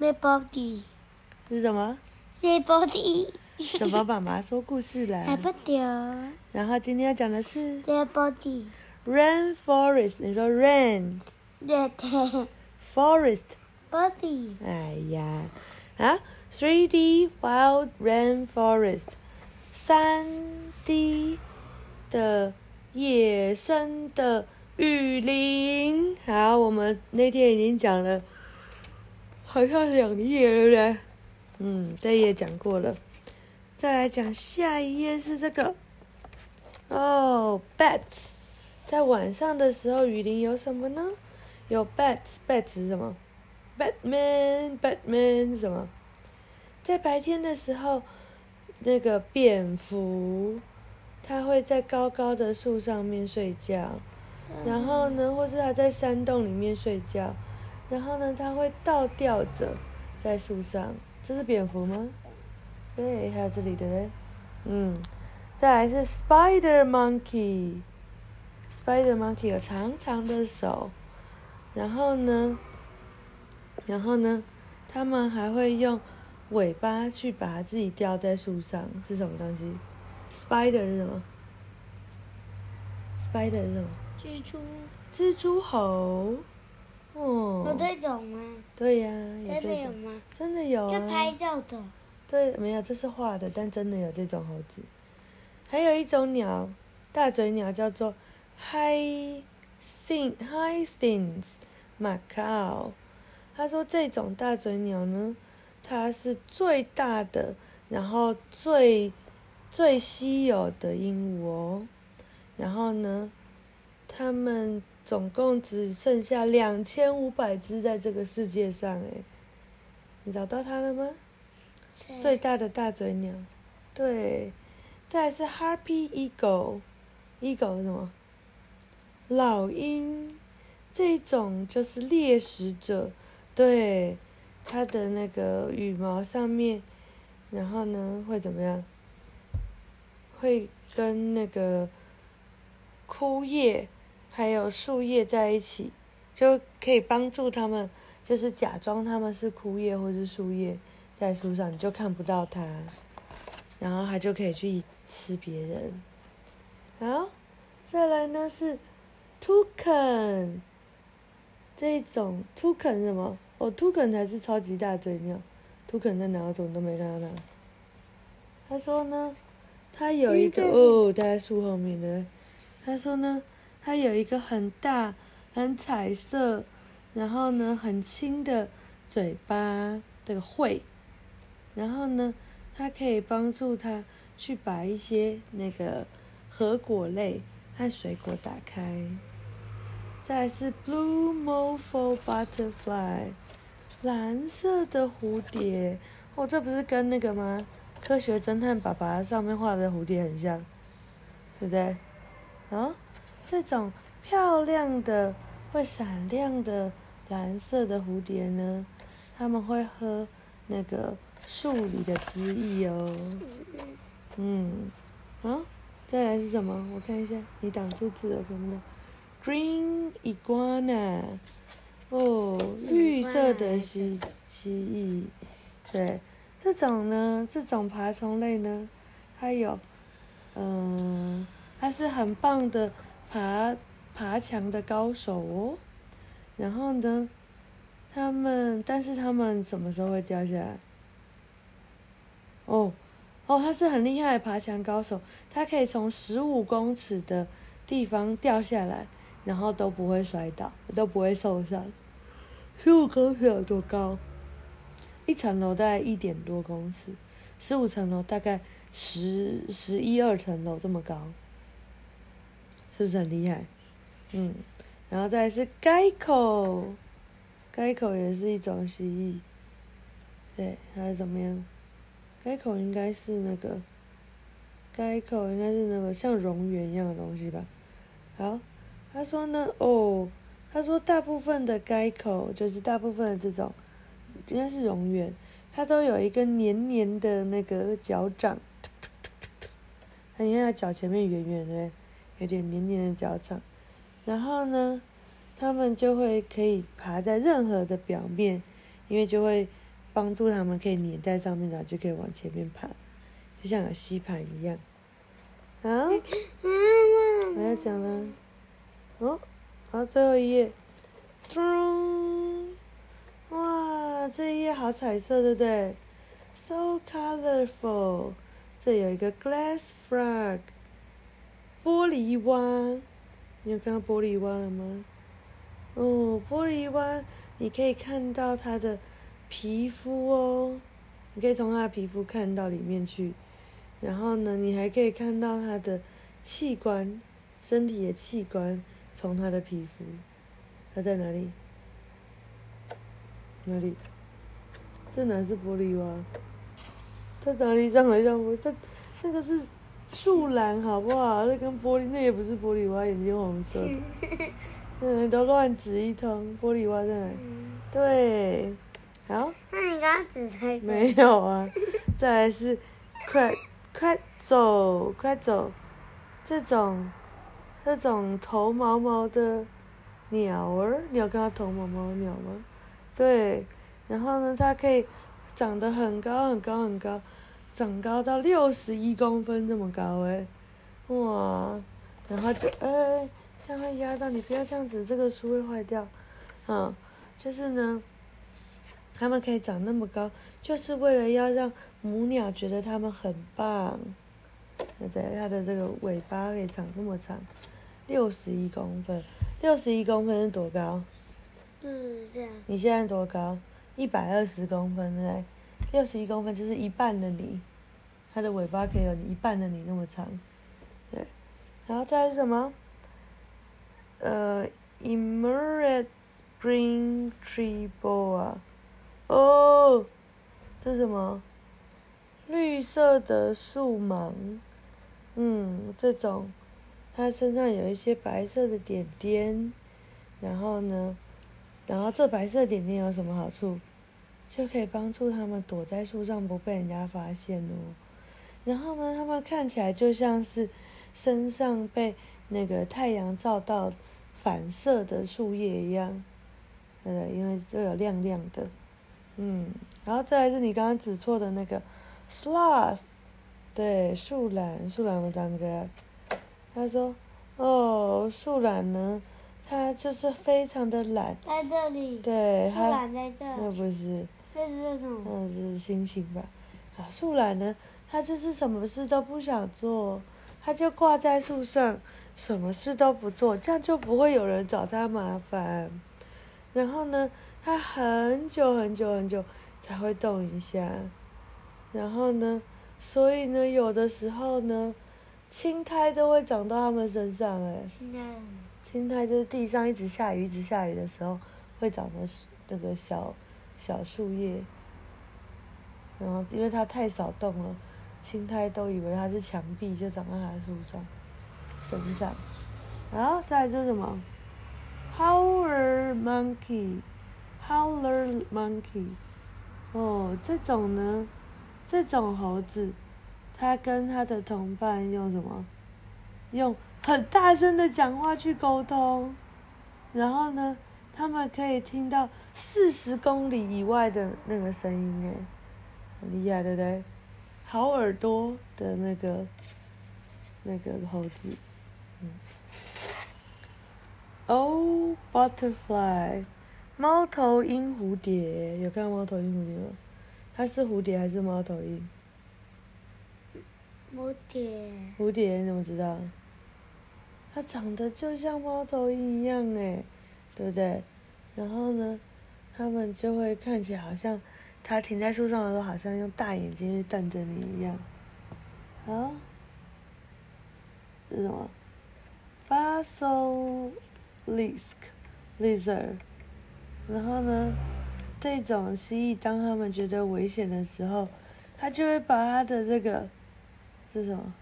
My body, 是什么？my body. 什么？妈妈说故事了还啦。不掉然后今天要讲的是 my body. rainforest。你说 rain Red forest。body. 哎呀，啊，Three D wild rainforest，三 D 的野生的雨林。好，我们那天已经讲了，好像两页了，对不对？嗯，这页讲过了。再来讲下一页是这个，哦，bats，在晚上的时候，雨林有什么呢？有 bats，bats 是什么？Batman，Batman 什么？在白天的时候，那个蝙蝠，它会在高高的树上面睡觉，然后呢，或是它在山洞里面睡觉，然后呢，它会倒吊着在树上。这是蝙蝠吗？对，还有这里的嘞，嗯，再来是 Spider Monkey。Spider Monkey 有长长的手，然后呢，然后呢，他们还会用尾巴去把自己吊在树上，是什么东西？Spider 是什么？Spider 是什么？蜘蛛蜘蛛猴。哦。有这种吗？对呀、有真，的有吗？真的有这拍啊。照的。对，没有，这是画的，但真的有这种猴子。还有一种鸟，大嘴鸟叫做 hyacinth hyacinth macaw。他说这种大嘴鸟呢，它是最大的，然后最最稀有的鹦鹉哦。然后呢，它们总共只剩下两千五百只在这个世界上，诶，你找到它了吗？最大的大嘴鸟，对，再来是 Harpy Eagle，Eagle 是什么？老鹰，这种就是猎食者，对，它的那个羽毛上面，然后呢会怎么样？会跟那个枯叶还有树叶在一起，就可以帮助他们，就是假装他们是枯叶或是树叶。在树上，你就看不到它，然后它就可以去吃别人。好，再来呢是 toucan，这一种 toucan 什么？哦，toucan 才是超级大嘴鸟，toucan 在哪？我怎么都没看到它。他说呢，他有一个哦，他在树后面的。他说呢，它有一个很大、很彩色，然后呢很轻的嘴巴，这个喙。然后呢，它可以帮助它去把一些那个核果类和水果打开。再来是 blue morpho butterfly，蓝色的蝴蝶。哦，这不是跟那个吗？科学侦探爸爸上面画的蝴蝶很像，对不对？啊，这种漂亮的、会闪亮的蓝色的蝴蝶呢，它们会喝那个。树里的汁液哦，嗯，啊，再来是什么？我看一下，你挡住字了，看不到。Green iguana，哦，绿色的蜥蜥蜴，对，这种呢，这种爬虫类呢，它有，嗯、它是很棒的爬爬墙的高手哦。然后呢，他们，但是他们什么时候会掉下来？哦，哦，他是很厉害的爬墙高手，他可以从十五公尺的地方掉下来，然后都不会摔倒，都不会受伤。十五公尺有多高？一层楼大概一点多公尺，十五层楼大概十十一二层楼这么高，是不是很厉害？嗯，然后再来是该口，该口也是一种蜥蜴，对，它是怎么样？该口应该是那个，该口应该是那个像蝾螈一样的东西吧。好，他说呢，哦，他说大部分的该口就是大部分的这种，应该是蝾螈，它都有一个黏黏的那个脚掌，它你看它脚前面圆圆的，有点黏黏的脚掌，然后呢，它们就会可以爬在任何的表面，因为就会帮助它们可以粘在上面，然后就可以往前面爬，就像有吸盘一样。好，我，要讲了。哦，好，最后一页。咚！哇，这一页好彩色，对不对？So colorful。这有一个 glass frog，玻璃蛙。你有看到玻璃蛙了吗？哦，玻璃蛙，你可以看到它的皮肤哦，你可以从它的皮肤看到里面去。然后呢，你还可以看到它的器官，身体的器官从它的皮肤。它在哪里？哪里？这哪是玻璃蛙？在哪里长得像我？这那个是树懒，好不好？那跟玻璃那也不是玻璃蛙，眼睛红色的。嗯，都乱指一通。玻璃蛙在哪里？对，好。那你刚刚指这个？没有啊，再来是快快走快走，这种这种头毛毛的鸟儿，你有看到头毛毛的鸟吗？对，然后呢，它可以长得很高很高很高，长高到六十一公分这么高诶，哇，然后就哎，这样会压到你，不要这样子，这个书会坏掉，嗯，就是呢。它们可以长那么高，就是为了要让母鸟觉得它们很棒。对不对？它的这个尾巴可以长这么长，六十一公分。六十一公分是多高？就是这样。你现在多高？一百二十公分，嘞对？六十一公分就是一半的你，它的尾巴可以有你一半的你那么长。对，然后再是什么？呃，emerald green tree boa。哦，这是什么？绿色的树芒，嗯，这种，它身上有一些白色的点点，然后呢，然后这白色点点有什么好处？就可以帮助他们躲在树上不被人家发现哦。然后呢，他们看起来就像是身上被那个太阳照到反射的树叶一样，对不对？因为都有亮亮的。嗯，然后再来是你刚刚指错的那个，sloth，对，树懒，树懒我长哥，他说，哦，树懒呢，它就是非常的懒，在这里。对，树它懒在这。那不是，这是什么？那是星星吧？啊，树懒呢，它就是什么事都不想做，它就挂在树上，什么事都不做，这样就不会有人找它麻烦。然后呢？它很久很久很久才会动一下，然后呢，所以呢，有的时候呢，青苔都会长到它们身上哎。青苔。青苔就是地上一直下雨，一直下雨的时候会长的那个小小树叶，然后因为它太少动了，青苔都以为它是墙壁，就长在它的树上身上。然后再来是什么？Howler monkey。Howler monkey，哦，这种呢，这种猴子，它跟它的同伴用什么？用很大声的讲话去沟通，然后呢，他们可以听到四十公里以外的那个声音，哎，很厉害，对不对？好耳朵的那个那个猴子，嗯。Oh butterfly。猫头鹰蝴蝶有看到猫头鹰蝴蝶吗？它是蝴蝶还是猫头鹰？蝴蝶。蝴蝶你怎么知道？它长得就像猫头鹰一样哎，对不对？然后呢，他们就会看起来好像它停在树上的时候，好像用大眼睛去瞪着你一样。啊？是什么？Basilisk lizard。然后呢，这种蜥蜴当他们觉得危险的时候，它就会把它的这个，是什么？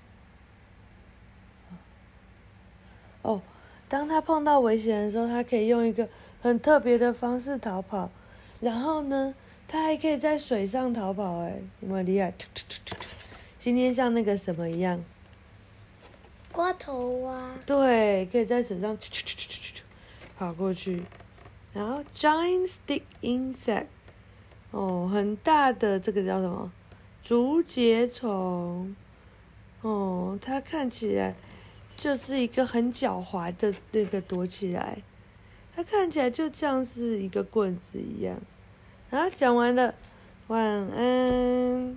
哦，当它碰到危险的时候，它可以用一个很特别的方式逃跑。然后呢，它还可以在水上逃跑，哎，有没有厉害？今天像那个什么一样？瓜头蛙。对，可以在水上跑过去。然后，giant stick insect，哦，很大的这个叫什么？竹节虫。哦，它看起来就是一个很狡猾的那个躲起来，它看起来就像是一个棍子一样。好，讲完了，晚安。